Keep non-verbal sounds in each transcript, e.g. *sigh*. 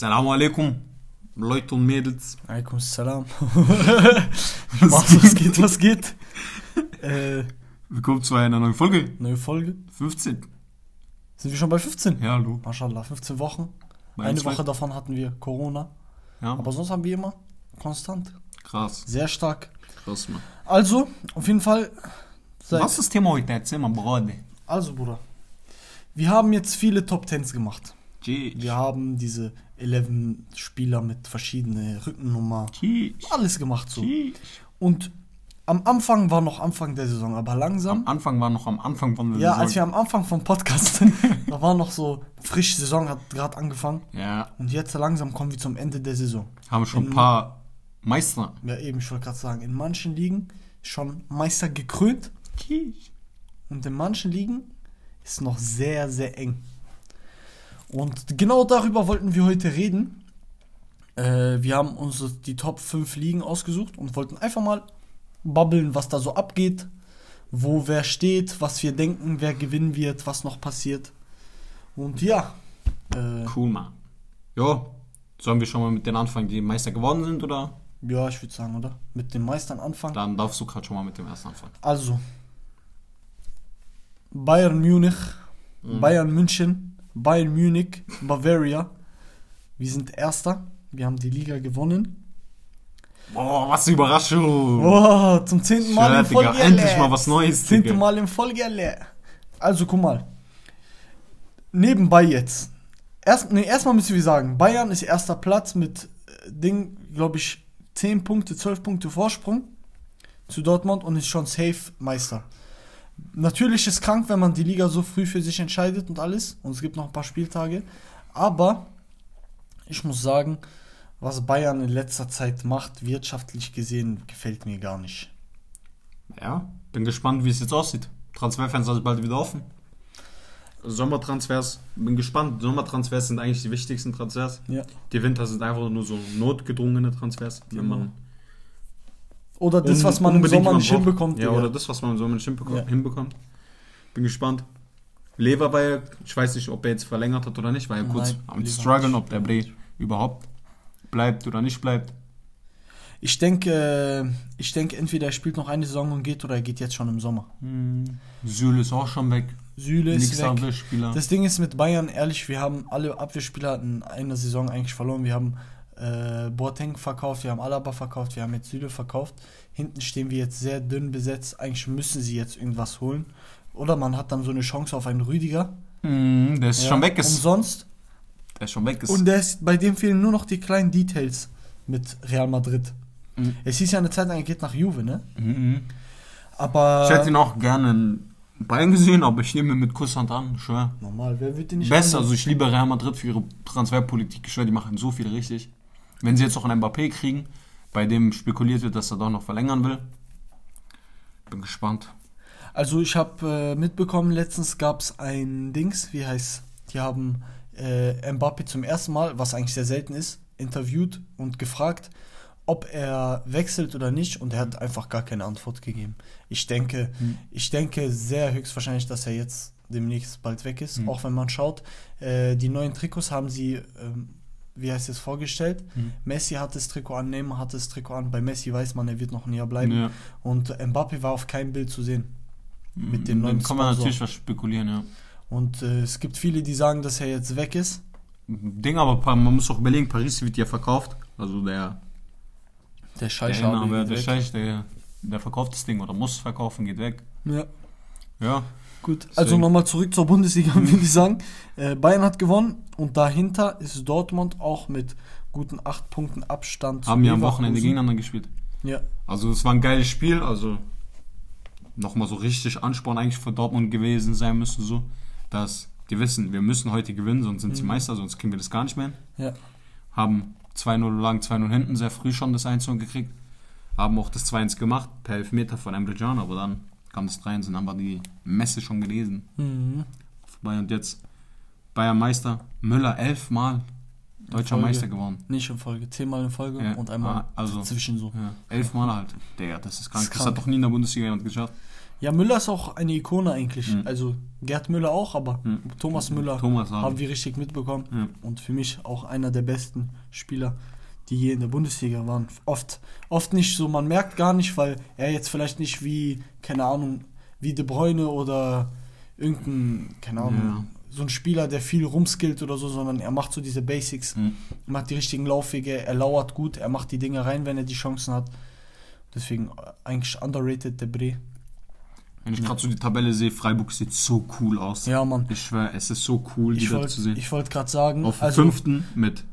Salam alaikum, Leute und Mädels. Alaikum salam. *laughs* was, was geht, was geht? Äh, Willkommen zu einer neuen Folge. neue Folge. 15. Sind wir schon bei 15? Ja, hallo. Mashallah, 15 Wochen. Bei Eine Woche davon hatten wir Corona. Ja, Aber sonst haben wir immer konstant. krass. Sehr stark. Krass, Mann. Also, auf jeden Fall. Was ist das Thema heute? Erzähl mal, Brode. Also, Bruder. Wir haben jetzt viele Top Tens gemacht. Tschüss. Wir haben diese 11 Spieler mit verschiedenen Rückennummer. Tschüss. Alles gemacht so. Tschüss. Und am Anfang war noch Anfang der Saison, aber langsam. Am Anfang war noch am Anfang von der Ja, Saison. als wir am Anfang vom Podcast, *laughs* da war noch so frisch, Saison hat gerade angefangen. Ja, Und jetzt langsam kommen wir zum Ende der Saison. haben schon ein In- paar Meister. Ja, eben, ich wollte gerade sagen, in manchen Ligen schon Meister gekrönt und in manchen Ligen ist noch sehr, sehr eng. Und genau darüber wollten wir heute reden. Äh, wir haben uns die Top 5 Ligen ausgesucht und wollten einfach mal babbeln, was da so abgeht, wo wer steht, was wir denken, wer gewinnen wird, was noch passiert. Und ja, äh, Cool, Mann. Ja, sollen wir schon mal mit den anfangen, die Meister geworden sind, oder? ja, ich würde sagen, oder? Mit den Meistern anfangen. Dann darfst du gerade schon mal mit dem ersten anfangen. Also, Bayern Munich, Bayern München, Bayern Munich, Bavaria. Wir sind Erster. Wir haben die Liga gewonnen. Boah, was eine Überraschung. Oh, zum zehnten Mal Schön, in Folge. Digga, endlich mal was Neues, Zehnte. Mal in Folge. alle. Also, guck mal. Nebenbei jetzt. Erst, nee, erstmal müssen wir sagen, Bayern ist erster Platz mit äh, Ding, glaube ich, 10 Punkte, 12 Punkte Vorsprung zu Dortmund und ist schon safe Meister. Natürlich ist krank, wenn man die Liga so früh für sich entscheidet und alles. Und es gibt noch ein paar Spieltage. Aber ich muss sagen, was Bayern in letzter Zeit macht, wirtschaftlich gesehen, gefällt mir gar nicht. Ja, bin gespannt, wie es jetzt aussieht. Transferfenster ist bald wieder offen. Sommertransfers, bin gespannt. Sommertransfers sind eigentlich die wichtigsten Transfers. Ja. Die Winter sind einfach nur so notgedrungene Transfers, wenn Genau. man Oder das, was man im Sommer nicht hinbekommt. Ja, oder das, was man im Sommer nicht Ja. hinbekommt. Bin gespannt. Lever war ja, ich weiß nicht, ob er jetzt verlängert hat oder nicht, war ja kurz Nein, am Lever struggeln, ob der Bre überhaupt bleibt oder nicht bleibt. Ich denke, äh, ich denke, entweder er spielt noch eine Saison und geht oder er geht jetzt schon im Sommer. Süle ist auch schon weg. Süle ist Nächster weg. Abwehrspieler. Das Ding ist mit Bayern, ehrlich, wir haben alle Abwehrspieler in einer Saison eigentlich verloren. Wir haben äh, Boateng verkauft, wir haben Alaba verkauft, wir haben jetzt Süle verkauft. Hinten stehen wir jetzt sehr dünn besetzt. Eigentlich müssen sie jetzt irgendwas holen. Oder man hat dann so eine Chance auf einen Rüdiger. Mhm, der ist Ja, schon weg ist. Umsonst. Der ist schon weg ist. Und der ist, bei dem fehlen nur noch die kleinen Details mit Real Madrid. Mhm. Es hieß ja eine Zeit lang, er geht nach Juve, ne? Mhm. Aber. Ich hätte ihn auch gerne in Bayern gesehen, aber ich nehme ihn mit Kusshand an, schwör. Normal, wer wird den nicht Besser, also ich liebe Real Madrid für ihre Transferpolitik. Ich schwör, die machen so viel richtig. Wenn sie jetzt auch einen Mbappé kriegen, bei dem spekuliert wird, dass er doch noch verlängern will. Bin gespannt. Also ich habe äh, mitbekommen, letztens gab es ein Dings, wie heißt, die haben äh, Mbappé zum ersten Mal, was eigentlich sehr selten ist, interviewt und gefragt, ob er wechselt oder nicht und er hat einfach gar keine Antwort gegeben. Ich denke, Hm. ich denke sehr höchstwahrscheinlich, dass er jetzt demnächst bald weg ist, Hm. auch wenn man schaut, äh, die neuen Trikots haben sie, ähm, wie heißt es, vorgestellt. Hm. Messi hat das Trikot an, Neymar hat das Trikot an. Bei Messi weiß man, er wird noch ein Jahr bleiben. Ja. Und Mbappé war auf keinem Bild zu sehen. Mit dem Dann neuen kann man Sponsor. natürlich was spekulieren, ja. Und äh, es gibt viele, die sagen, dass er jetzt weg ist. Ding, aber man muss auch überlegen, Paris wird ja verkauft. Also der, Der der, Scheich Inhaber, der Scheich, der, der verkauft das Ding oder muss verkaufen, geht weg. Ja, Ja. Gut. Deswegen- Also nochmal zurück zur Bundesliga, *laughs* würde ich sagen. Äh, Bayern hat gewonnen und dahinter ist Dortmund auch mit guten acht Punkten Abstand zu Haben ja am. Wochenende gegeneinander gespielt. Ja, Also es war ein geiles Spiel, also nochmal so richtig Ansporn eigentlich für Dortmund gewesen sein müsste, so, dass die wissen, wir müssen heute gewinnen, sonst sind sie Mhm. Meister, sonst kriegen wir das gar nicht mehr hin. ja. Haben 2-0 lang, 2-0 hinten, sehr früh schon das 1 gekriegt. Haben auch das 2-1 gemacht, per Elfmeter von Emre Can, aber dann kam das 3-1 und dann war die Messe schon gelesen. Mhm. Vorbei und jetzt Bayern Meister, Müller elfmal deutscher Folge. Meister geworden. Nicht in Folge, zehnmal in Folge Ja, und einmal ah, also- dazwischen so. Ja, elfmal halt. Der, das ist krank. Das Das, krank. hat doch nie in der Bundesliga jemand geschafft. Ja, Müller ist auch eine Ikone eigentlich. Mhm. Also Gerd Müller auch, aber Mhm. Thomas Müller Thomas haben haben. wir richtig mitbekommen. Ja. Und für mich auch einer der besten Spieler, die je in der Bundesliga waren. Oft, oft nicht so, man merkt gar nicht, weil er jetzt vielleicht nicht wie, keine Ahnung, wie De Bruyne oder irgendein, keine Ahnung, Ja. so ein Spieler, der viel rumskillt oder so, sondern er macht so diese Basics, Mhm. macht die richtigen Laufwege, er lauert gut, er macht die Dinge rein, wenn er die Chancen hat. Deswegen äh, eigentlich underrated, der Bre. Wenn ich gerade so die Tabelle sehe, Freiburg sieht so cool aus. Ja, Mann. Ich schwöre, es ist so cool, die Ich da zu sehen. wollte wollt gerade sagen, auf also fünften mit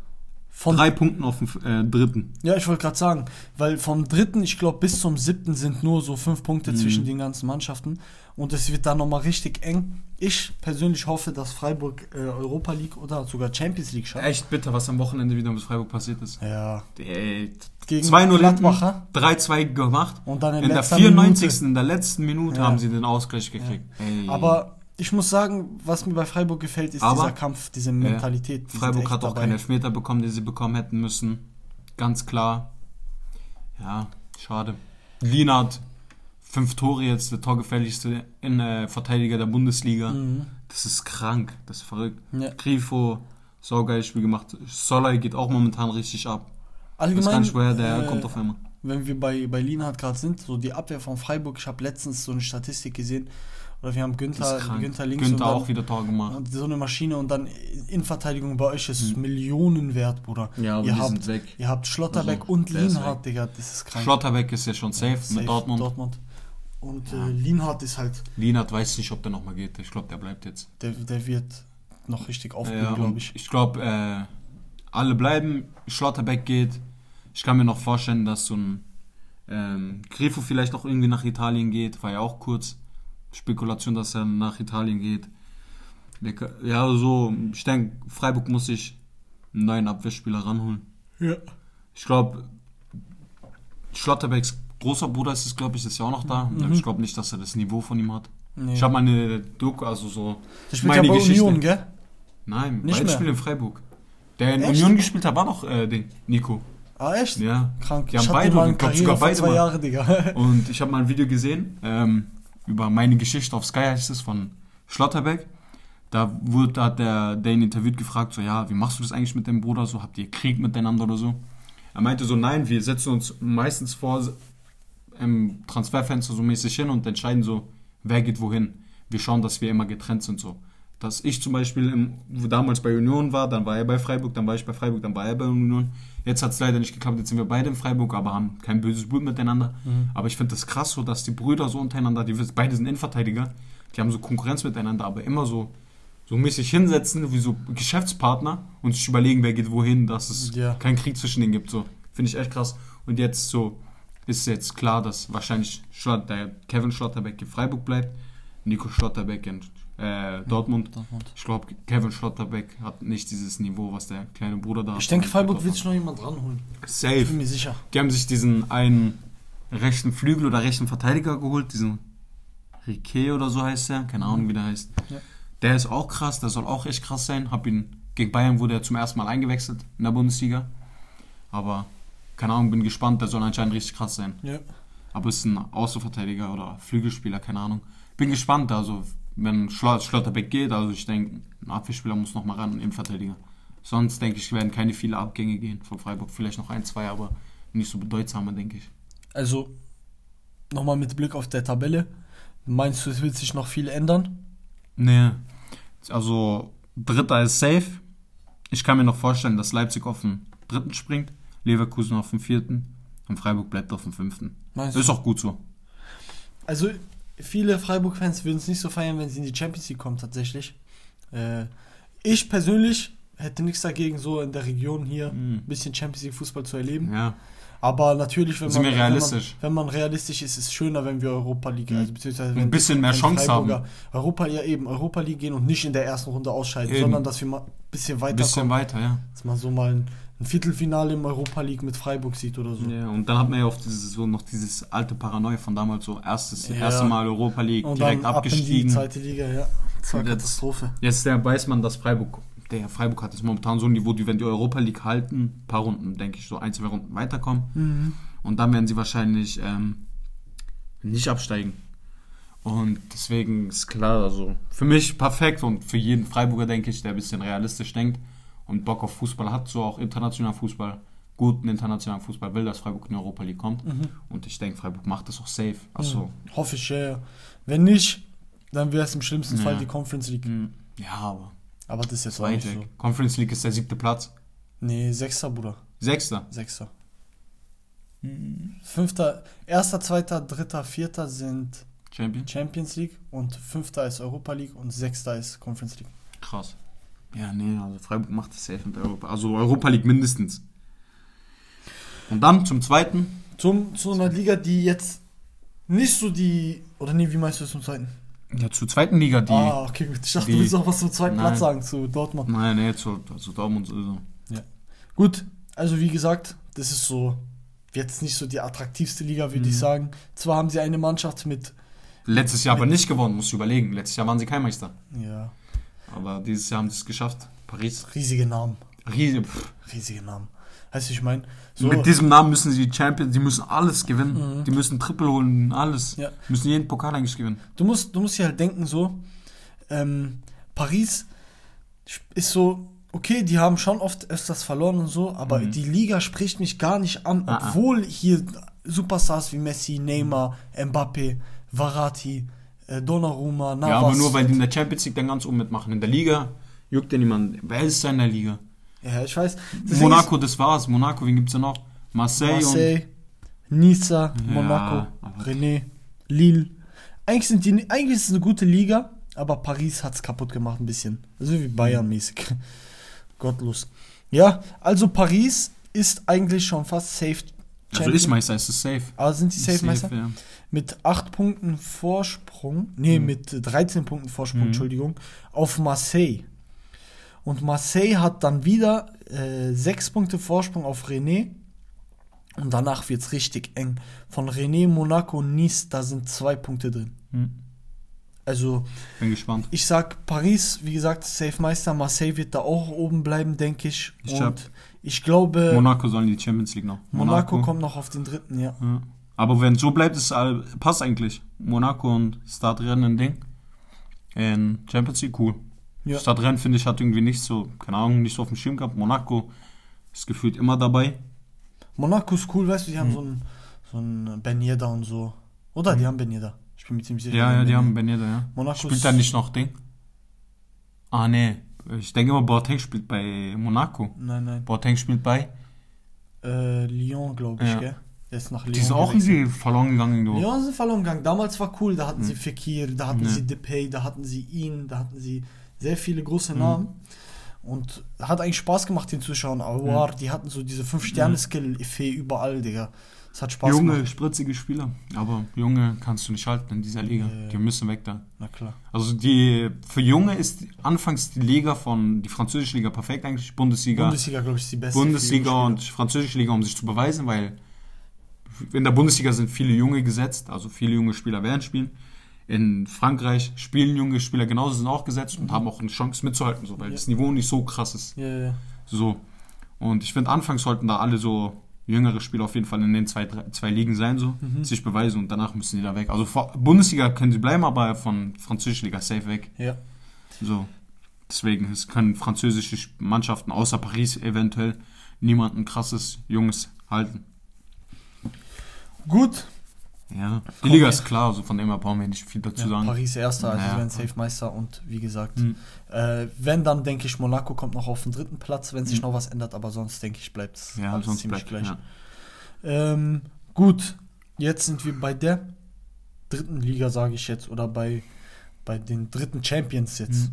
von, drei Punkten auf dem äh, dritten. Ja, ich wollte gerade sagen, weil vom dritten, ich glaube, bis zum siebten sind nur so fünf Punkte Mhm. zwischen den ganzen Mannschaften. Und es wird dann nochmal richtig eng. Ich persönlich hoffe, dass Freiburg äh, Europa League oder sogar Champions League schafft. Echt bitter, was am Wochenende wieder mit Freiburg passiert ist. Ja. Ey, Gegen 2-0 Gladbacher. hinten, 3-2 gemacht. Und dann in, In der letzter 94. Minute. in der letzten Minute Ja. haben sie den Ausgleich gekriegt. Ey. Aber ich muss sagen, was mir bei Freiburg gefällt, ist Aber- dieser Kampf, diese Mentalität. Die Freiburg hat auch dabei. keine Elfmeter bekommen, die sie bekommen hätten müssen. Ganz klar. Ja, schade. Lienert, fünf Tore jetzt, der torgefährlichste in, äh, Verteidiger der Bundesliga. Mhm. Das ist krank, das ist verrückt. Ja. Grifo, saugeiles Spiel gemacht. Soller geht auch momentan richtig ab. Ich weiß gar Allgemein, nicht, woher der äh, kommt auf einmal. wenn wir bei, bei Lienhardt gerade sind, so die Abwehr von Freiburg, ich habe letztens so eine Statistik gesehen, oder wir haben Günther. Günther links Günther und dann, auch wieder Tor gemacht. so eine Maschine und dann Innenverteidigung bei euch ist Millionen wert, Bruder. Ja, aber ihr die habt, sind weg. Ihr habt Schlotterbeck Also, und Lienhardt, Digga, das ist krank. Schlotterbeck ist ja schon safe, Safe, mit Dortmund. Dortmund. Und Ja. äh, Lienhardt ist halt, Lienert weiß nicht, ob der nochmal geht. Ich glaube, der bleibt jetzt. der, der wird noch richtig aufblühen, Ja, glaube ich. ich glaube, äh, alle bleiben. Schlotterbeck geht. Ich kann mir noch vorstellen, dass so ein ähm, Grifo vielleicht auch irgendwie nach Italien geht. War ja auch kurz Spekulation, dass er nach Italien geht. Ja, so, ich denke, Freiburg muss sich einen neuen Abwehrspieler ranholen. Ja. Ich glaube, Schlotterbecks großer Bruder ist es, glaube ich, ist ja auch noch da. Mhm. Ich glaube nicht, dass er das Niveau von ihm hat. Nee. Ich habe meine Doku, also so. der spielt ja meine bei Geschichte. Union, gell? Nein, Nicht beide spielen in Freiburg. Der in Echt? Union gespielt hat, war doch äh, Ding, Nico. Ah, echt? Ja. Krank. Die haben ich hatte beide, ich glaub, Karriere sogar beide. Jahre, Digga. *laughs* Und ich habe mal ein Video gesehen, ähm, über meine Geschichte auf Sky heißt es, von Schlotterbeck. Da wurde, da hat der, ihn interviewt gefragt, so, ja, wie machst du das eigentlich mit deinem Bruder? So, habt ihr Krieg miteinander oder so? Er meinte so, nein, wir setzen uns meistens vor im Transferfenster so mäßig hin und entscheiden so, wer geht wohin. Wir schauen, dass wir immer getrennt sind so. Dass ich zum Beispiel im, damals bei Union war, dann war er bei Freiburg, dann war ich bei Freiburg, dann war er bei Union. Jetzt hat es leider nicht geklappt, jetzt sind wir beide in Freiburg, aber haben kein böses Blut miteinander. Aber ich finde das krass so, dass die Brüder so untereinander, die beide sind Innenverteidiger, die haben so Konkurrenz miteinander, aber immer so, so mäßig hinsetzen, wie so Geschäftspartner und sich überlegen, wer geht wohin, dass es Ja. keinen Krieg zwischen denen gibt. So. Finde ich echt krass. Und jetzt so ist jetzt klar, dass wahrscheinlich Schlott, der Kevin Schlotterbeck in Freiburg bleibt, Nico Schlotterbeck in äh, Dortmund. Dortmund. Ich glaube, Kevin Schlotterbeck hat nicht dieses Niveau, was der kleine Bruder da hat. Ich denke, Freiburg wird sich noch jemand ranholen. Ich Safe. bin mir sicher. Die haben sich diesen einen rechten Flügel oder rechten Verteidiger geholt, diesen Riquet oder so heißt er, keine Ahnung wie der heißt. Ja. Der ist auch krass, der soll auch echt krass sein. Hab ihn gegen Bayern wurde er zum ersten Mal eingewechselt in der Bundesliga. Aber keine Ahnung, bin gespannt, der soll anscheinend richtig krass sein. Ja. Aber ist ein Außenverteidiger oder Flügelspieler, keine Ahnung. Bin gespannt, also wenn Schlot Schlotterbeck geht, also ich denke, ein Abwehrspieler muss noch mal ran, ein Innenverteidiger. Sonst denke ich, werden keine viele Abgänge gehen von Freiburg. Vielleicht noch ein, zwei, aber nicht so bedeutsame, denke ich. Also, nochmal mit Blick auf der Tabelle. Meinst du, es wird sich noch viel ändern? Nee. Also, Dritter ist safe. Ich kann mir noch vorstellen, dass Leipzig auf den dritten springt, Leverkusen auf den vierten und Freiburg bleibt auf dem fünften. Meinst Das ist auch gut so. Also, viele Freiburg-Fans würden es nicht so feiern, wenn sie in die Champions League kommen, tatsächlich. Äh, ich persönlich hätte nichts dagegen, so in der Region hier Mhm. ein bisschen Champions League-Fußball zu erleben. Ja. Aber natürlich, wenn man? Wenn, man, wenn man realistisch ist, ist es schöner, wenn wir Europa League, Mhm. also beziehungsweise Ein wenn bisschen mehr Chance Freiburger haben. Europa, ja eben, Europa League gehen und nicht in der ersten Runde ausscheiden, Eben. sondern dass wir mal ein bisschen Ein weiterkommen. bisschen weiter, ja. Dass man so mal ein, ein Viertelfinale im Europa League mit Freiburg sieht oder so. ja. Und dann hat man ja auch dieses, so noch dieses alte Paranoia von damals, so erstes, Ja. erste Mal Europa League, Und direkt dann ab in die abgestiegen. zweite Liga, ja. Das war Katastrophe. Jetzt der weiß man, dass Freiburg, der Freiburg hat jetzt momentan so ein Niveau, die werden die Europa League halten, ein paar Runden, denke ich, so ein, zwei Runden weiterkommen. Mhm. Und dann werden sie wahrscheinlich ähm, nicht absteigen. Und deswegen ist klar, also für mich perfekt und für jeden Freiburger, denke ich, der ein bisschen realistisch denkt und Bock auf Fußball hat, so auch international Fußball, guten internationalen Fußball will, dass Freiburg in die Europa League kommt. Mhm. Und ich denke, Freiburg macht das auch safe. Also, Hoffe ich, ja. ja. Wenn nicht, dann wäre es im schlimmsten Ja. Fall die Conference League. mh, ja, aber Aber das ist jetzt auch nicht weg. so. Conference League ist der siebte Platz. Nee, Sechster, Bruder. Sechster. Sechster. Fünfter, erster, zweiter, dritter, vierter sind Champion. Champions League und fünfter ist Europa League und sechster ist Conference League. Krass. Ja, nee, also Freiburg macht das safe mit Europa. Also Europa League mindestens. Und dann zum zweiten. Zum, zu einer Liga, die jetzt nicht so die. Oder nee, wie meinst du das zum zweiten? Ja, zur zweiten Liga, die. ah, okay, gut. Ich dachte, die- du willst auch was zum zweiten Nein. Platz sagen, zu Dortmund. Nein, nee, zu, zu Dortmund sowieso. Gut, also wie gesagt, das ist so jetzt nicht so die attraktivste Liga, würde ich Mhm. sagen. Zwar haben sie eine Mannschaft mit. Letztes Jahr aber nicht gewonnen, musst du überlegen. Letztes Jahr waren sie kein Meister. Ja, Aber dieses Jahr haben sie es geschafft. Paris. riesige Namen. Riesig. pff. Riesige Namen. Weißt du, ich meine? So, Mit diesem Namen müssen sie Champions, die müssen alles gewinnen. Mhm. Die müssen Triple holen, alles. Ja. Müssen jeden Pokal eigentlich gewinnen. du musst, du musst dir halt denken, so, ähm, Paris ist so, okay, die haben schon oft öfters verloren und so, aber Mhm. die Liga spricht mich gar nicht an, Ah, ah. obwohl hier Superstars wie Messi, Neymar, Mbappe, Varati, Donnarumma, Navas. Ja, aber nur weil die in der Champions League dann ganz oben mitmachen. In der Liga juckt ja niemand. Wer ist da in der Liga? Ja, ich weiß. Deswegen Monaco, das war's. Monaco, wen gibt's da noch? Marseille, Marseille, Nizza, Ja, Monaco, René, Lille. Eigentlich, sind die, eigentlich ist es eine gute Liga, aber Paris hat es kaputt gemacht ein bisschen. So wie Bayern-mäßig. *laughs* Gottlos. Ja, also Paris ist eigentlich schon fast safe. Und. Also ist Meister, ist es safe. Aber sind sie safe, Meister? ja. Mit 8 Punkten Vorsprung, nee, Mhm. mit 13 Punkten Vorsprung, Mhm. Entschuldigung, auf Marseille. Und Marseille hat dann wieder äh, 6 Punkte Vorsprung auf René. Und danach wird es richtig eng. Von René, Monaco, Nice, da sind zwei Punkte drin. Hm. Also, Bin gespannt. ich sag Paris, wie gesagt, Safe Meister. Marseille wird da auch oben bleiben, denke ich. Ich Und hab- ich glaube, Monaco sollen die Champions League noch. Monaco, kommt noch auf den dritten, ja. Ja. Aber wenn es so bleibt, ist all, passt eigentlich. Monaco und Stadrennen ein Ding. In Champions League cool. Ja. Stadrennen finde ich hat irgendwie nicht so, keine Ahnung, nicht so auf dem Schirm gehabt. Monaco ist gefühlt immer dabei. Monaco ist cool, weißt du, die haben Mhm. so einen so einen Ben Yedda und so. Oder? Die haben Ben Yedda. Ich bin mir ziemlich sicher. Ja, ja, die Ben haben. Beneda, ja. Monaco Spielt da nicht noch Ding? Ah, nee. Ich denke immer, Boateng spielt bei Monaco. Nein, nein. Boateng spielt bei. Äh, Lyon, glaube ich, Ja. gell? Der ist nach Lyon. Die ist auch irgendwie verloren gegangen, du. Lyon sind verloren gegangen. Damals war cool. Da hatten sie Fekir, da hatten Ja. sie Depay, da hatten sie ihn, da hatten sie sehr viele große Mhm. Namen. Und hat eigentlich Spaß gemacht, den Zuschauern. Awar, die hatten so diese 5-Sterne-Skill-Effet überall, Digga. Es hat Spaß Junge, gemacht. spritzige Spieler. Aber Junge kannst du nicht halten in dieser Liga. Ja. Die müssen weg da. Na klar. Also die für Junge ist anfangs die Liga von die französische Liga perfekt eigentlich Bundesliga, Bundesliga, glaube ich, ist die beste. Bundesliga und französische Liga um sich zu beweisen, weil in der Bundesliga sind viele Junge gesetzt, also viele junge Spieler werden spielen. In Frankreich spielen junge Spieler genauso sind auch gesetzt und haben auch eine Chance mitzuhalten, so weil Mhm. Ja. das Niveau nicht so krass ist. Spieler. Ja, ja. So und ich finde anfangs sollten da alle so jüngere Spieler auf jeden Fall in den zwei, drei, zwei Ligen sein, so Mhm. sich beweisen und danach müssen die da weg. Also Bundesliga können sie bleiben, aber von französischer Liga safe weg. ja. So. Deswegen, es können französische Mannschaften außer Paris eventuell niemanden krasses Junges halten. Gut. Ja. Die Liga ist klar, also von dem her brauchen wir nicht viel dazu Ja, sagen. Paris erster, also Ja. sie werden Safe Meister und wie gesagt, Hm. äh, wenn dann denke ich, Monaco kommt noch auf den dritten Platz, wenn sich Hm. noch was ändert, aber sonst denke ich, bleibt es Ja, sonst bleibt gleich. Ja. Ähm, gut, jetzt sind wir bei der dritten Liga, sage ich jetzt, oder bei, bei den dritten Champions jetzt. Hm.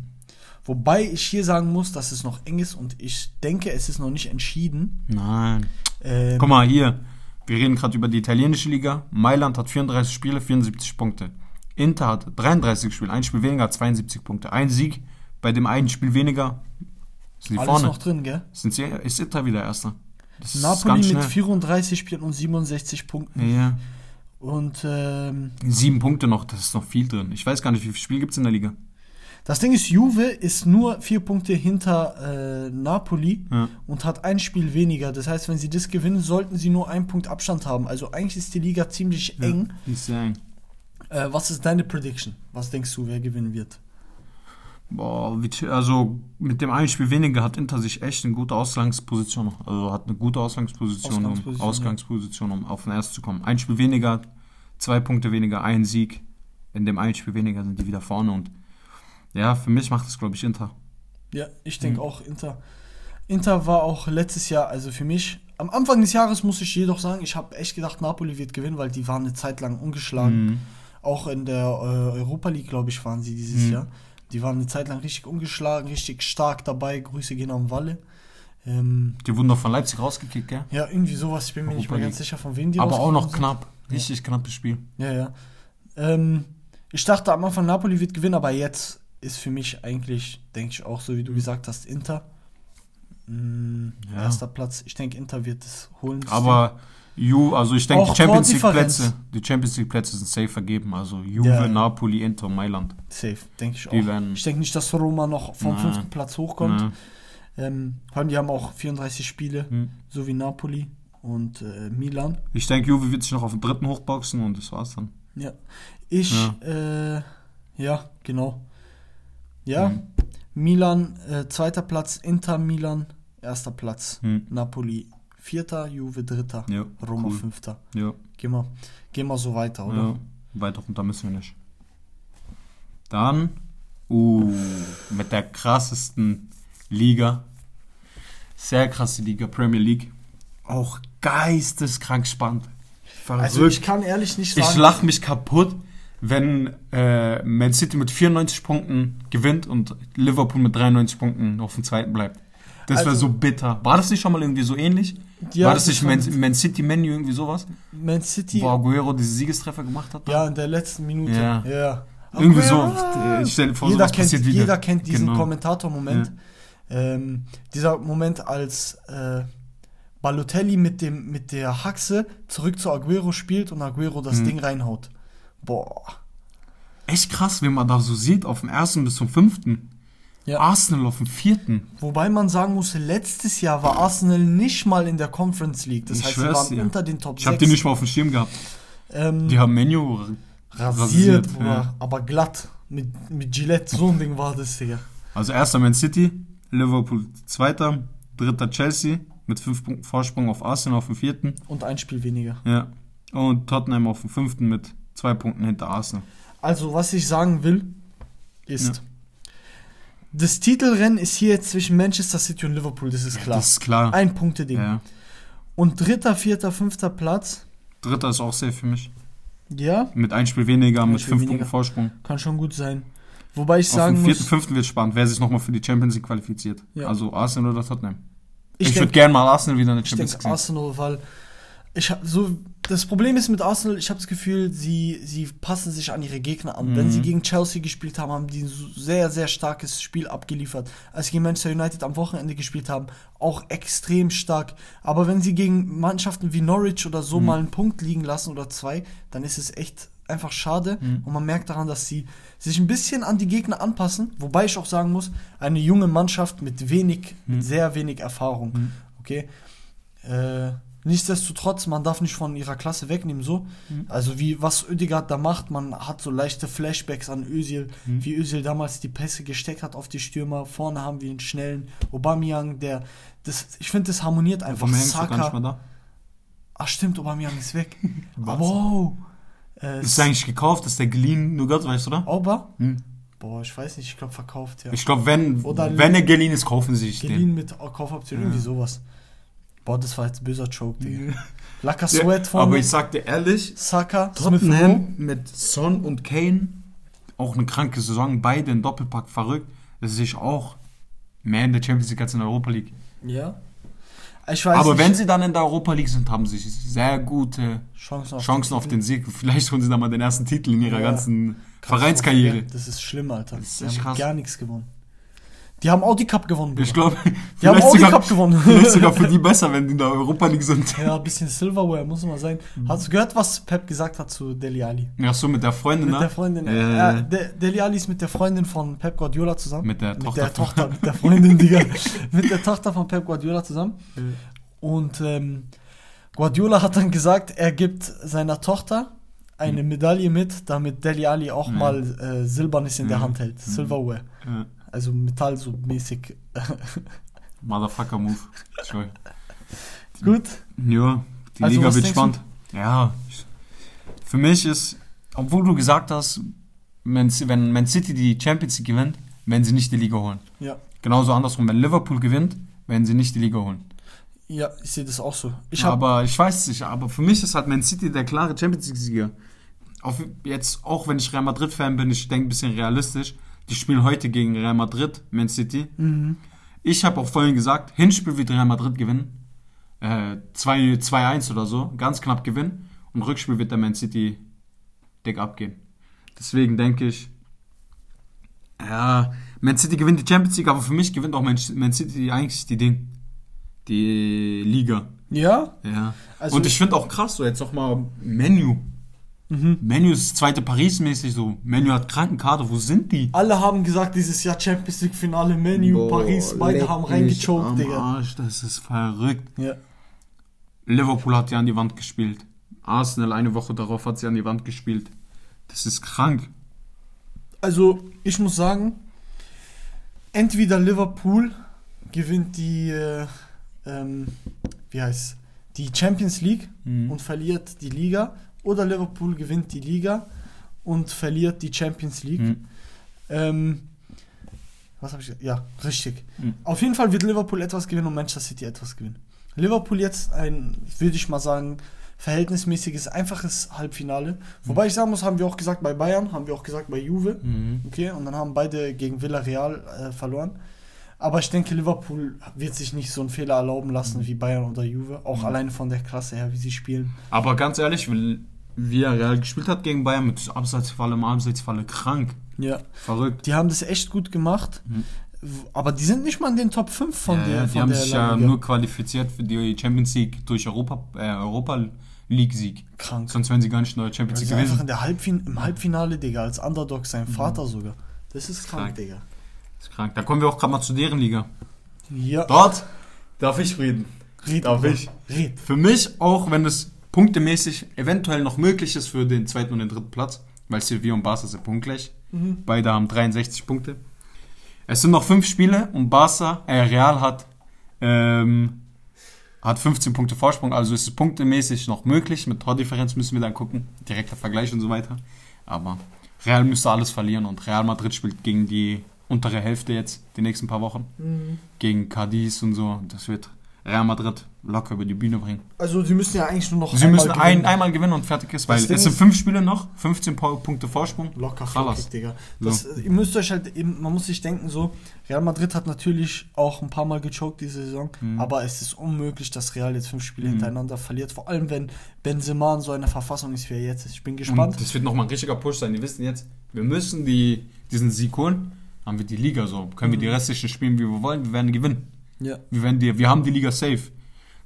Wobei ich hier sagen muss, dass es noch eng ist und ich denke, es ist noch nicht entschieden. Nein. Ähm, Guck mal hier, wir reden gerade über die italienische Liga. Mailand hat 34 Spiele, 74 Punkte. Inter hat 33 Spiele, ein Spiel weniger, 72 Punkte. Ein Sieg, bei dem einen Spiel weniger. Sind die alles vorne? noch drin, gell? Sind sie, ist Inter wieder Erster. Das Napoli mit schnell. 34 Spielen und 67 Punkten. Ja. Und ähm, Sieben Punkte noch, das ist noch viel drin. Ich weiß gar nicht, wie viele Spiele gibt es in der Liga. Das Ding ist, Juve ist nur vier Punkte hinter äh, Napoli Ja. und hat ein Spiel weniger. Das heißt, wenn sie das gewinnen, sollten sie nur einen Punkt Abstand haben. Also eigentlich ist die Liga ziemlich eng. Die ist sehr eng. Äh, was ist deine Prediction? Was denkst du, wer gewinnen wird? Boah, also mit dem einen Spiel weniger hat Inter sich echt eine gute Ausgangsposition, also hat eine gute Ausgangsposition, Ausgangsposition, um ja. Ausgangsposition, um auf den Erst zu kommen. Ein Spiel weniger, zwei Punkte weniger, ein Sieg. In dem einen Spiel weniger sind die wieder vorne und ja, für mich macht es glaube ich Inter. Ja, ich denke Mhm. auch Inter. Inter war auch letztes Jahr, also für mich, am Anfang des Jahres muss ich jedoch sagen, ich habe echt gedacht, Napoli wird gewinnen, weil die waren eine Zeit lang ungeschlagen. Mhm. Auch in der äh, Europa League, glaube ich, waren sie dieses Mhm. Jahr. Die waren eine Zeit lang richtig ungeschlagen, richtig stark dabei. Grüße gehen am Walle. Ähm, Die wurden doch von Leipzig rausgekickt, gell? ja, irgendwie sowas. Ich bin mir nicht mehr ganz sicher, von wem die Aber auch noch sind. knapp, richtig knappes Spiel. Ja, ja. Ähm, ich dachte am Anfang, Napoli wird gewinnen, aber jetzt ist für mich eigentlich, denke ich auch, so wie du gesagt hast, Inter. Mm, Ja. Erster Platz. Ich denke, Inter wird es holen. Aber Ju, also ich denke, die Champions League. Plätze, die Champions League Plätze sind safe vergeben. Also Juve, Ja. Napoli, Inter, Mailand. Safe, denke ich Die auch. Ich denke nicht, dass Roma noch vom Nein. fünften Platz hochkommt. Ja. Ähm, vor allem, die haben auch 34 Spiele, Hm. so wie Napoli und äh, Milan. Ich denke, Juve wird sich noch auf den dritten hochboxen und das war's dann. Ja. Ich, Ja. äh, ja, genau. Ja, Mhm. Milan, äh, zweiter Platz, Inter Milan, erster Platz. Hm. Napoli vierter, Juve dritter, Ja, Roma cool. fünfter. Ja, Gehen wir, gehen wir so weiter, oder? ja. Weiter runter müssen wir nicht. Dann, uh, mit der krassesten Liga. Sehr krasse Liga, Premier League. Auch geisteskrank spannend. Verrückt. Also ich kann ehrlich nicht Ich sagen. lach mich kaputt, wenn äh, Man City mit 94 Punkten gewinnt und Liverpool mit 93 Punkten auf dem zweiten bleibt. Das wäre Also- so bitter. War das nicht schon mal irgendwie so ähnlich? Ja, War das das nicht Man, Man City Menu irgendwie sowas? Man City, Wo Aguero diese Siegestreffer gemacht hat? ja, in der letzten Minute. Ja. ja. Irgendwie so. Aguero! Ich stell dir vor, jeder sowas kennt, passiert wieder. jeder kennt diesen Genau. Kommentator-Moment. Ähm, dieser Moment, als äh, Balotelli mit, dem, mit der Haxe zurück zu Aguero spielt und Aguero das Mhm. Ding reinhaut. Boah. Echt krass, wenn man da so sieht, auf dem ersten bis zum fünften. Ja. Arsenal auf dem vierten. Wobei man sagen muss, letztes Jahr war Arsenal nicht mal in der Conference League. Das Ich heißt, sie waren dir. unter den Top Ich habe 6. die nicht mal auf dem Schirm gehabt. ähm, Die haben Menu rasiert, rasiert, ja. aber glatt. Mit, mit Gillette, so ein Ding war das, Digga. Also erster Man City, Liverpool zweiter, dritter Chelsea mit fünf Punkten Vorsprung auf Arsenal auf dem vierten. Und ein Spiel weniger. Ja. Und Tottenham auf dem fünften mit zwei Punkten hinter Arsenal. Also, was ich sagen will, ist, das Titelrennen ist hier zwischen Manchester City und Liverpool, das ist klar. Das ist klar. Ein Punkte-Ding. Ja. Und dritter, vierter, fünfter Platz, Dritter ist auch safe für mich. ja, Mit ein Spiel weniger, mit Spiel fünf weniger. Punkten Vorsprung. kann schon gut sein. Wobei ich Auf sagen dem vierten, muss, fünften wird spannend, wer sich nochmal für die Champions League qualifiziert. Ja. Also Arsenal oder Tottenham. Ich, ich würde denke, gerne mal Arsenal wieder in der ich Champions League sehen. Arsenal, weil ich so, das Problem ist mit Arsenal, ich habe das Gefühl, sie, sie passen sich an ihre Gegner an. Mhm. Wenn sie gegen Chelsea gespielt haben, haben die ein sehr, sehr starkes Spiel abgeliefert. Als sie gegen Manchester United am Wochenende gespielt haben, auch extrem stark. Aber wenn sie gegen Mannschaften wie Norwich oder so Mhm. mal einen Punkt liegen lassen oder zwei, dann ist es echt einfach schade. Mhm. Und man merkt daran, dass sie sich ein bisschen an die Gegner anpassen. Wobei ich auch sagen muss, eine junge Mannschaft mit wenig, Mhm. mit sehr wenig Erfahrung. Mhm. Okay. Äh, nichtsdestotrotz, man darf nicht von ihrer Klasse wegnehmen, so. Mhm. Also wie, was Ödegaard da macht, man hat so leichte Flashbacks an Özil, Mhm. wie Özil damals die Pässe gesteckt hat auf die Stürmer. Vorne haben wir einen schnellen Aubameyang, der, das, ich finde, das harmoniert einfach. Warum hängst du gar nicht Saka, mehr da? ach stimmt, Aubameyang ist weg. *laughs* Was? wow. Äh, Ist der eigentlich gekauft? Ist der geliehen? Nur Gott weiß, oder? Auba? Hm. Boah, ich weiß nicht, ich glaube verkauft, ja. Ich glaube, wenn, Oder wenn er geliehen ist, kaufen sie sich den. Geliehen mit Kaufoption, Ja. irgendwie sowas. Boah, das war jetzt ein böser Choke, Digga. Laka Sweat von aber ich sag dir ehrlich, Saka. Tottenham mit Son und Kane, auch eine kranke Saison, beide in Doppelpack verrückt, das ist auch mehr in der Champions League als in der Europa League. Ja. Ich weiß Aber nicht, wenn sie dann in der Europa League sind, haben sie sehr gute Chancen auf, Chancen auf den Sieg. Vielleicht holen sie dann mal den ersten Titel in ihrer Ja. ganzen Vereinskarriere. Das ist schlimm, Alter. Das ist echt haben krass. gar nichts gewonnen. Die haben Audi Cup gewonnen, Bruder. Ich glaube, Die *laughs* haben Audi sogar, Cup gewonnen. vielleicht sogar für die *laughs* besser, wenn die in der Europa League sind. ja, ein bisschen Silverware muss mal sein. Mhm. Hast du gehört, was Pep gesagt hat zu Deli Ali? Ach so, mit der Freundin, Mit ne? der Freundin. Ja. Äh, De Deli Ali ist mit der Freundin von Pep Guardiola zusammen. Mit der mit Tochter. der Tochter, mit der Freundin, Digga. *laughs* mit der Tochter von Pep Guardiola zusammen. Und ähm, Guardiola hat dann gesagt, er gibt seiner Tochter eine Medaille mit, damit Deli Ali auch Ja. mal äh, Silbernes in der. Hand hält. Silverware. Ja. Also Metall so mäßig. *laughs* Motherfucker Move. Sorry. Gut. Ja, die Also, Liga wird spannend. Ja, ich- für mich ist, obwohl du gesagt hast, wenn Man City die Champions League gewinnt, werden sie nicht die Liga holen. Ja. Genauso andersrum, wenn Liverpool gewinnt, werden sie nicht die Liga holen. Ja, ich sehe das auch so. Ich aber ich weiß es nicht, aber für mich ist halt Man City der klare Champions League-Sieger. Jetzt, auch wenn ich Real Madrid-Fan bin, ich denke ein bisschen realistisch. Die spielen heute gegen Real Madrid, Man City. Mhm. Ich habe auch vorhin gesagt, Hinspiel wird Real Madrid gewinnen. Äh, 2 2-1 oder so, ganz knapp gewinnen. Und Rückspiel wird der Man City dick abgehen. Deswegen denke ich, ja, Man City gewinnt die Champions League, aber für mich gewinnt auch Man, Man City eigentlich die Ding. Die Liga. ja, Ja. Also- und ich finde auch krass, so jetzt auch mal Menu. Mhm. Menu ist das zweite Paris-mäßig so. Menu hat Krankenkader, wo sind die? alle haben gesagt, dieses Jahr Champions League Finale, Menu, Paris, beide haben reingechoked, Digga. Arsch, das ist verrückt. Ja. Liverpool hat ja an die Wand gespielt. Arsenal eine Woche darauf hat sie an die Wand gespielt. Das ist krank. Also, ich muss sagen, entweder Liverpool gewinnt die, äh, ähm, wie heißt die Champions League Mhm. und verliert die Liga, oder Liverpool gewinnt die Liga und verliert die Champions League. Mhm. Ähm, was habe ich gesagt? Ja, richtig. Mhm. Auf jeden Fall wird Liverpool etwas gewinnen und Manchester City etwas gewinnen. Liverpool jetzt ein, würde ich mal sagen, verhältnismäßiges, einfaches Halbfinale. Wobei ich sagen muss, haben wir auch gesagt bei Bayern, haben wir auch gesagt bei Juve. Mhm. Okay, und dann haben beide gegen Villarreal äh, verloren. Aber ich denke, Liverpool wird sich nicht so einen Fehler erlauben lassen wie Bayern oder Juve. Auch Mhm. alleine von der Klasse her, wie sie spielen. Aber ganz ehrlich, wie er Real gespielt hat gegen Bayern mit Abseitsfalle, im Abseitsfalle, krank. Ja. Verrückt. Die haben das echt gut gemacht. Mhm. Aber die sind nicht mal in den Top 5 von ja, der ja, die haben sich ja nur qualifiziert für die Champions League durch Europa, äh, Europa League-Sieg. krank. Sonst wären sie gar nicht in der Champions League einfach gewesen. in der Halbfin im Halbfinale, Digga, als Underdog sein Vater sogar. Das ist krank, Krank. Digga. Das ist krank. Da kommen wir auch gerade mal zu deren Liga. Ja. Dort darf ich reden. Red, Darf ich? Red. Für mich, auch wenn es punktemäßig eventuell noch möglich ist für den zweiten und den dritten Platz, weil Sevilla und Barca sind punktgleich. Mhm. Beide haben 63 Punkte. Es sind noch fünf Spiele und Barca, äh, Real hat, ähm, hat 15 Punkte Vorsprung, also ist es punktemäßig noch möglich. Mit Tordifferenz müssen wir dann gucken, direkter Vergleich und so weiter. Aber Real müsste alles verlieren und Real Madrid spielt gegen die untere Hälfte jetzt, die nächsten paar Wochen. Mhm. Gegen Cadiz und so. Das wird Real Madrid locker über die Bühne bringen. Also sie müssen ja eigentlich nur noch Sie müssen ein, gewinnen. einmal gewinnen und fertig ist, weil Ding es sind fünf Spiele noch, 15 Po- Punkte Vorsprung. Locker Chalas. Digga. So. Das, Ihr müsst euch halt, eben, man muss sich denken so, Real Madrid hat natürlich auch ein paar Mal gechoked diese Saison, Mhm. aber es ist unmöglich, dass Real jetzt fünf Spiele Mhm. hintereinander verliert, vor allem wenn Benzema in so einer Verfassung ist, wie er jetzt ist. Ich bin gespannt. Und das wird nochmal ein richtiger Push sein. Die wissen jetzt, wir müssen die, diesen Sieg holen, haben wir die Liga so. Können wir die restlichen spielen, wie wir wollen, wir werden gewinnen. Ja. Wir, werden die, wir haben die Liga safe.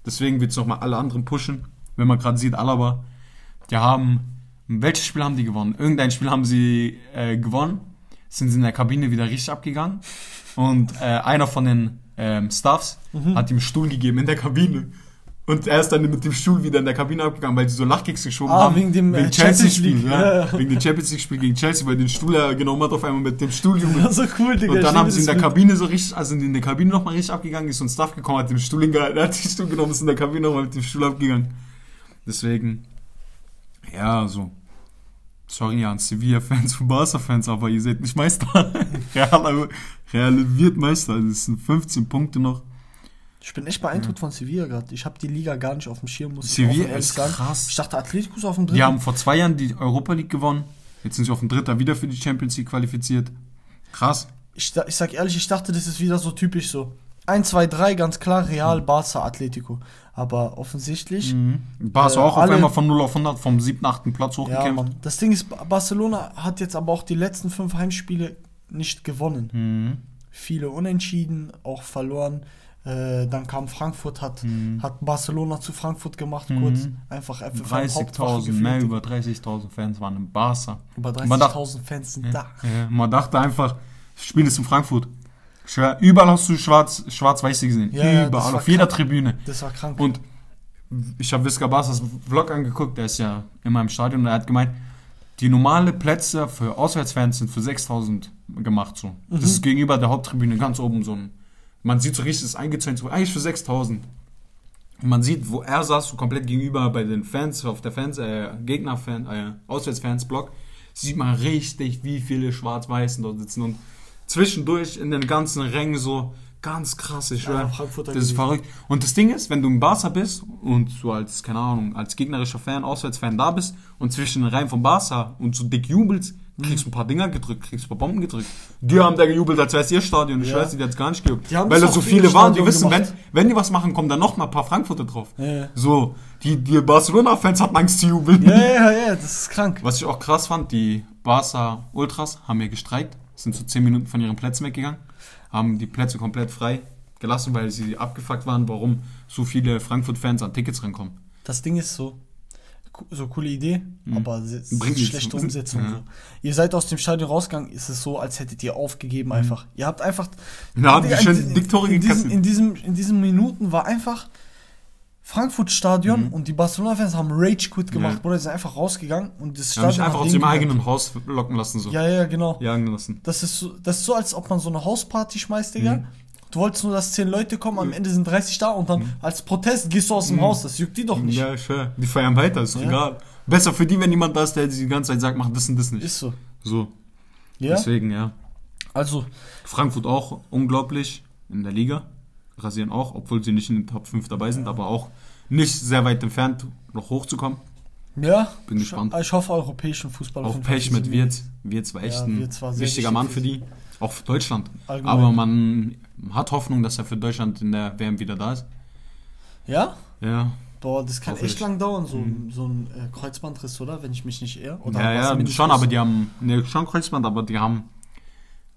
Deswegen wird es nochmal alle anderen pushen. Wenn man gerade sieht, Alaba, die haben, welches Spiel haben die gewonnen? Irgendein Spiel haben sie äh, gewonnen, sind sie in der Kabine wieder richtig abgegangen und äh, einer von den ähm, Staffs hat ihm Stuhl gegeben in der Kabine. Und er ist dann mit dem Stuhl wieder in der Kabine abgegangen, weil sie so Lachkicks geschoben Ah, haben. wegen dem, äh, Chelsea-Spiel, Champions League, ja. ja. Wegen dem Champions League-Spiel gegen Chelsea, weil den Stuhl er genommen hat auf einmal mit dem Stuhl. Junge. Das ist so cool, Digga. Und dann haben sie in der. Kabine so richtig, also in der Kabine nochmal richtig abgegangen, ist so ein Staff gekommen, hat den Stuhl hingehalten, hat den Stuhl genommen, ist in der Kabine nochmal mit dem Stuhl abgegangen. Deswegen, ja, so. Sorry an Sevilla-Fans und Barca-Fans, aber ihr seid nicht Meister. Real, *laughs* Real wird Meister, das sind 15 Punkte noch. Ich bin echt beeindruckt von Sevilla gerade. Ich habe die Liga gar nicht auf dem Schirm, muss Sevilla ist sagen. krass. Ich dachte, Atletico ist auf dem dritten. Die haben vor zwei Jahren die Europa League gewonnen, jetzt sind sie auf dem Dritter wieder für die Champions League qualifiziert. Krass. ich, ich sag ehrlich, ich dachte, das ist wieder so typisch so. 1, 2, 3, ganz klar, Real, Barca, Atletico. Aber offensichtlich, Mhm. Barca Äh, auch auf einmal von 0 auf 100 vom 7., 8. Platz ja, hochgekämpft. Mann. Das Ding ist, Ba- Barcelona hat jetzt aber auch die letzten fünf Heimspiele nicht gewonnen. Mhm. Viele unentschieden, auch verloren. Äh, dann kam Frankfurt, hat, Mhm. hat Barcelona zu Frankfurt gemacht, Mhm. kurz. Einfach FFM Hauptwache 30.000, mehr über 30.000 Fans waren im Barca. Über Man dacht- 30.000 Fans sind Ja, da. ja, man dachte einfach, das Spiel ist in Frankfurt. Überall hast du schwarz, schwarz-weiß gesehen. Ja, überall, auf jeder krank. Tribüne. Das war krank. Und ich habe Visca Barsas Vlog angeguckt, der ist ja immer im Stadion und er hat gemeint, die normale Plätze für Auswärtsfans sind für 6000 gemacht so. Das ist gegenüber der Haupttribüne ganz oben so ein, man sieht so richtig das eingezäunt, eigentlich für 6000. Und man sieht, wo er saß, so komplett gegenüber bei den Fans, auf der Fans, äh, Gegnerfan, äh, Auswärtsfans-Block, sieht man richtig, wie viele Schwarz-Weißen dort sitzen und zwischendurch in den ganzen Rängen so ganz krass, ich Ja. Frankfurter das ist verrückt. Und das Ding ist, wenn du im Barca bist und so als, keine Ahnung, als gegnerischer Fan, Auswärtsfan da bist und zwischen den Reihen von Barca und so dick jubelst, kriegst ein paar Dinger gedrückt, kriegst ein paar Bomben gedrückt. Die haben da gejubelt, als wäre es ihr Stadion. Ich Ja. weiß, die hat gar nicht gejuckt. Weil da so viele waren, die wissen, wenn, gemacht. wenn die was machen, kommen da noch mal ein paar Frankfurter drauf. Ja, ja. So, die, die Barcelona-Fans hatten Angst zu jubeln. Ja, ja, ja, das ist krank. Was ich auch krass fand, die Barca Ultras haben ja gestreikt, sind so 10 Minuten von ihren Plätzen weggegangen, haben die Plätze komplett frei gelassen, weil sie abgefuckt waren, warum so viele Frankfurt-Fans an Tickets rankommen. Das Ding ist so, so coole Idee, aber Mhm. Nichts. schlechte Umsetzung. Ja. So. Ihr seid aus dem Stadion rausgegangen, ist es so, als hättet ihr aufgegeben einfach. Ihr habt einfach. Haben die schön in, Tore in, diesen, in, diesem, in diesen Minuten war einfach Frankfurt Stadion und die Barcelona-Fans haben Rage Quit gemacht, Mhm. Ja. Bruder, sind einfach rausgegangen und das Stadion einfach hat aus dem eigenen Haus locken lassen, so. Ja, ja, genau. Jagen lassen. Das ist, so, das ist so, als ob man so eine Hausparty schmeißt, Digga. Mhm. Du wolltest nur, dass 10 Leute kommen, am Ende sind 30 da und dann als Protest gehst du aus dem Haus. Das juckt die doch nicht. Mhm. Ja, ich höre. Die feiern weiter, ist doch Ja. egal. Besser für die, wenn jemand da ist, der die ganze Zeit sagt, mach das und das nicht. Ist so. So. Ja, Deswegen, ja. also, Frankfurt auch unglaublich in der Liga. Rasieren auch, obwohl sie nicht in den Top 5 dabei sind, aber auch nicht sehr weit entfernt, noch hochzukommen. Ja. Bin gespannt. Ich hoffe, europäischen Fußball. Auch Pech mit. Wirtz. Wirtz war echt Ja, ein war wichtiger wichtig Mann für die. Auch für Deutschland. Allgemein. Aber man hat Hoffnung, dass er für Deutschland in der WM wieder da ist. Ja? Ja. Boah, das kann echt lang dauern, so, so ein äh, Kreuzbandriss, oder? Wenn ich mich nicht irre. Oder ja, ja, schon, aber die haben, ne, schon Kreuzband, aber die haben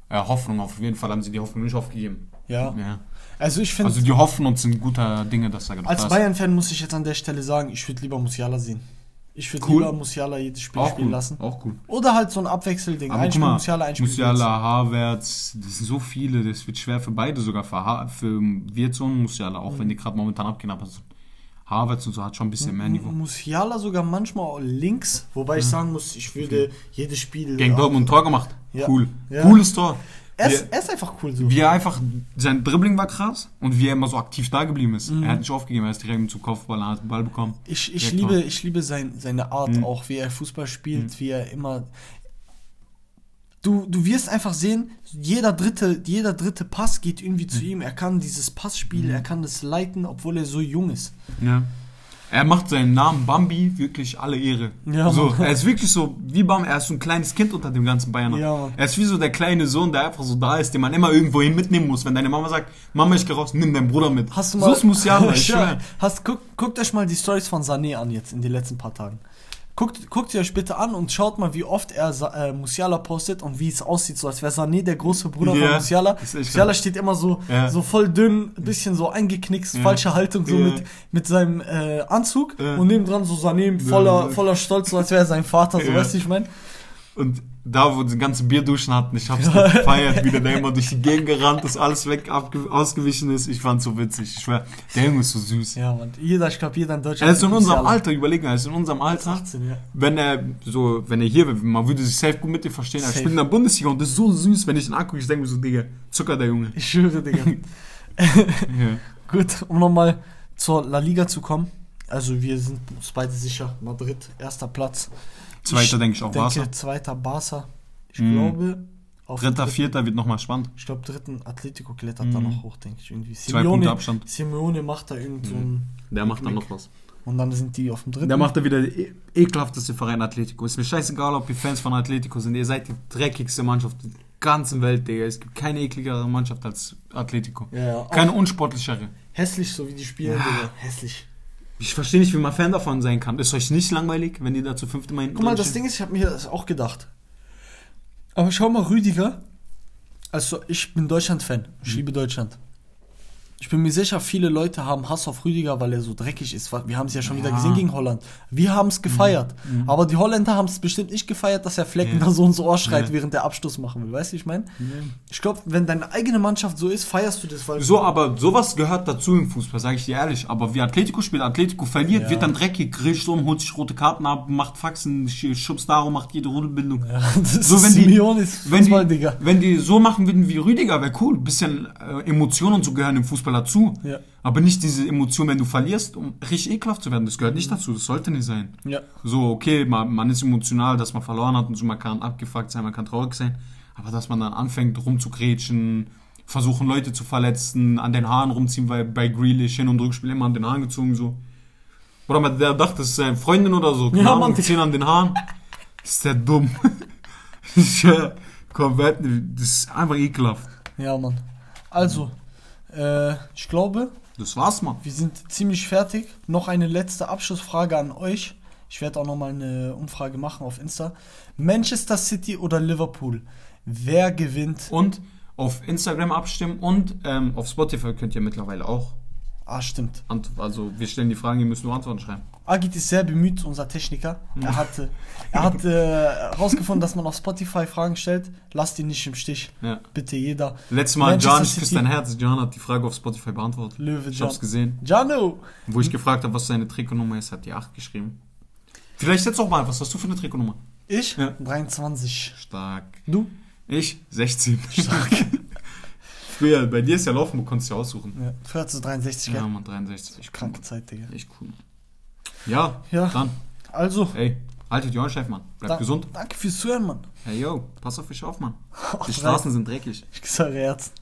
äh, Hoffnung, auf jeden Fall haben sie die Hoffnung nicht aufgegeben. Ja. Ja. Also ich finde, Also die hoffen und sind guter Dinge, dass er gerade als. Bayern-Fan muss ich jetzt an der Stelle sagen, ich würde lieber Musiala sehen. Ich würde Cool. lieber Musiala jedes Spiel Auch spielen cool, lassen. auch cool. Oder halt so ein Abwechselding. Aber Ein Spiel mal, Musiala, ein Spiel Musiala, Havertz, das sind so viele, das wird schwer für beide sogar, für, ha für Wirtz und Musiala, auch wenn die gerade momentan abgehen, aber so Havertz und so hat schon ein bisschen mehr. Niveau. Musiala sogar manchmal auch links, wobei ich sagen muss, ich würde jedes Spiel... Gegen Dortmund ein Tor gemacht, cool. Cooles Tor. Er ist, er ist einfach cool so. wie er einfach, sein Dribbling war krass und wie er immer so aktiv da geblieben ist. Mhm. Er hat nicht aufgegeben, er ist direkt zum Kopfball, hat den Ball bekommen. Ich, ich liebe, klar. ich liebe sein, seine Art Mhm. auch, wie er Fußball spielt, wie er immer. Du, du wirst einfach sehen, jeder dritte, jeder dritte Pass geht irgendwie Mhm. zu ihm. Er kann dieses Passspiel, er kann das leiten, obwohl er so jung ist. Ja. Er macht seinen Namen Bambi wirklich alle Ehre. Ja, so, er ist wirklich so wie Bambi, er ist so ein kleines Kind unter dem ganzen Bayern. Ja, er ist wie so der kleine Sohn, der einfach so da ist, den man immer irgendwo hin mitnehmen muss. Wenn deine Mama sagt, Mama, ich geh raus, nimm deinen Bruder mit. Hast du so mal, ist Musiala, *laughs* ich schwör. hast, guck, guckt euch mal die Stories von Sané an jetzt in den letzten paar Tagen. Guckt, guckt ihr euch bitte an und schaut mal, wie oft er äh, Musiala postet und wie es aussieht, so als wäre Sané der große Bruder Ja, von Musiala. Musiala steht immer so, Ja. so voll dünn, ein bisschen so eingeknickst, Ja. falsche Haltung, so mit, mit seinem äh, Anzug und nebendran so Sané voller, voller Stolz, so als wäre er sein Vater, so weißt du, ich meine? Und da, wo die ganze Bierduschen hatten, ich hab's *laughs* gefeiert, wie der da immer durch die Gegend gerannt ist, alles weg, ausgewichen ist. Ich fand's so witzig. Ich schwör, der Junge ist so süß. Ja, man, jeder, ich glaube, jeder in Deutschland. Er ist in unserem. Alter, überlegen, er ist in unserem Alter. 18, ja. wenn er so, wenn er hier wäre, man würde sich safe gut mit dir verstehen. Er spielt in der Bundesliga und das ist so süß, wenn ich ihn angucke, ich denke mir so, Digga, Zucker der Junge. Ich schwöre, Digga. *laughs* *laughs* Ja. Gut, um nochmal zur La Liga zu kommen. Also wir sind uns beide sicher. Madrid, erster Platz. Zweiter denke ich auch denke, Barca. zweiter Barca. Ich Mhm. glaube, auf Dritter, dritten- vierter wird nochmal spannend. Ich glaube, dritten Atletico klettert da Mhm. noch hoch, denke ich. Irgendwie. Zwei Punkte Abstand. Simeone macht da irgend so ein. Der macht dann noch was. Und dann sind die auf dem dritten. Der macht da wieder die e ekelhafteste Verein Atletico. Ist mir scheißegal, ob ihr Fans von Atletico sind. Ihr seid die dreckigste Mannschaft der ganzen Welt, Digga. Es gibt keine ekligere Mannschaft als Atletico. ja, ja. Keine Auch unsportlichere. hässlich, so wie die spielen, Ja. Digga. Hässlich. Ich verstehe nicht, wie man Fan davon sein kann. Ist euch nicht langweilig, wenn die da zu fünfte Mal hinten Guck mal, das? Ding ist, ich habe mir das auch gedacht. Aber schau mal, Rüdiger. Also, ich bin Deutschland-Fan. Ich Mhm. liebe Deutschland. Ich bin mir sicher, viele Leute haben Hass auf Rüdiger, weil er so dreckig ist. Wir haben es ja schon wieder Ja. gesehen gegen Holland. Wir haben es gefeiert. Aber die Holländer haben es bestimmt nicht gefeiert, dass er Flecken Ja. da so und so Ohr schreit, Ja. während der Abschluss machen will. Weißt du, ich meine? Ich glaube, wenn deine eigene Mannschaft so ist, feierst du das, weil So, aber sowas gehört dazu im Fußball, sage ich dir ehrlich. Aber wie Atletico spielt, Atletico verliert, wird dann dreckig, grillt um, holt sich rote Karten ab, macht Faxen, sch- schubst darum, macht jede Rudelbildung. Ja, *laughs* das So, wenn die- Wenn die, wenn die so machen würden wie Rüdiger, wäre cool. Bisschen äh, Emotionen und so gehören im Fußball dazu. Ja. Aber nicht diese Emotion, wenn du verlierst, um richtig ekelhaft zu werden. Das gehört nicht dazu. Das sollte nicht sein. Ja. So, okay, man, man ist emotional, dass man verloren hat und so, man kann abgefuckt sein, man kann traurig sein. Aber dass man dann anfängt rumzugrätschen, versuchen Leute zu verletzen, an den Haaren rumziehen, weil bei Grealish Hin- und Rückspiel immer an den Haaren gezogen so. Oder man, der dachte, das ist seine Freundin oder so. Keine Ja, Ahnung, ziehen an den Haaren. Ist der dumm. *laughs* komplett, das ist einfach ekelhaft. Ja, Mann. Also, äh, ich glaube, Das war's, Mann. wir sind ziemlich fertig. Noch eine letzte Abschlussfrage an euch. Ich werde auch noch mal eine Umfrage machen auf Insta. Manchester City oder Liverpool? Wer gewinnt? Und auf Instagram abstimmen und ähm, auf Spotify könnt ihr mittlerweile auch. Ah, stimmt. ant- Also wir stellen die Fragen, ihr müsst nur Antworten schreiben. Agit ist sehr bemüht, unser Techniker. Er hat, äh, er hat äh, herausgefunden, dass man auf Spotify Fragen stellt. Lasst ihn nicht im Stich. Ja. Bitte jeder. Letztes Mal, Manchester John, ich küsse dein Herz. John hat die Frage auf Spotify beantwortet. Löwe Ich John. hab's gesehen. Jano! Wo ich gefragt habe, was seine Trikotnummer ist, hat die 8 geschrieben. Vielleicht jetzt auch mal, was hast du für eine Trikotnummer? Ich? Ja. 23. Stark. Du? Ich? 16. Stark. *laughs* Früher, bei dir ist ja laufen, du konntest ja aussuchen. ja, früher du 63, Ja, gell? Mann, 63. Echt cool. Kranke Zeit, Digga. Echt cool. Ja, Ja. dann. Also, Ey, haltet die Ohren steif, Mann. Bleibt da- gesund. danke fürs Zuhören, Mann. Hey, yo, pass auf dich auf, Mann. *laughs* Die Straßen sind dreckig. Ich sage Herzen.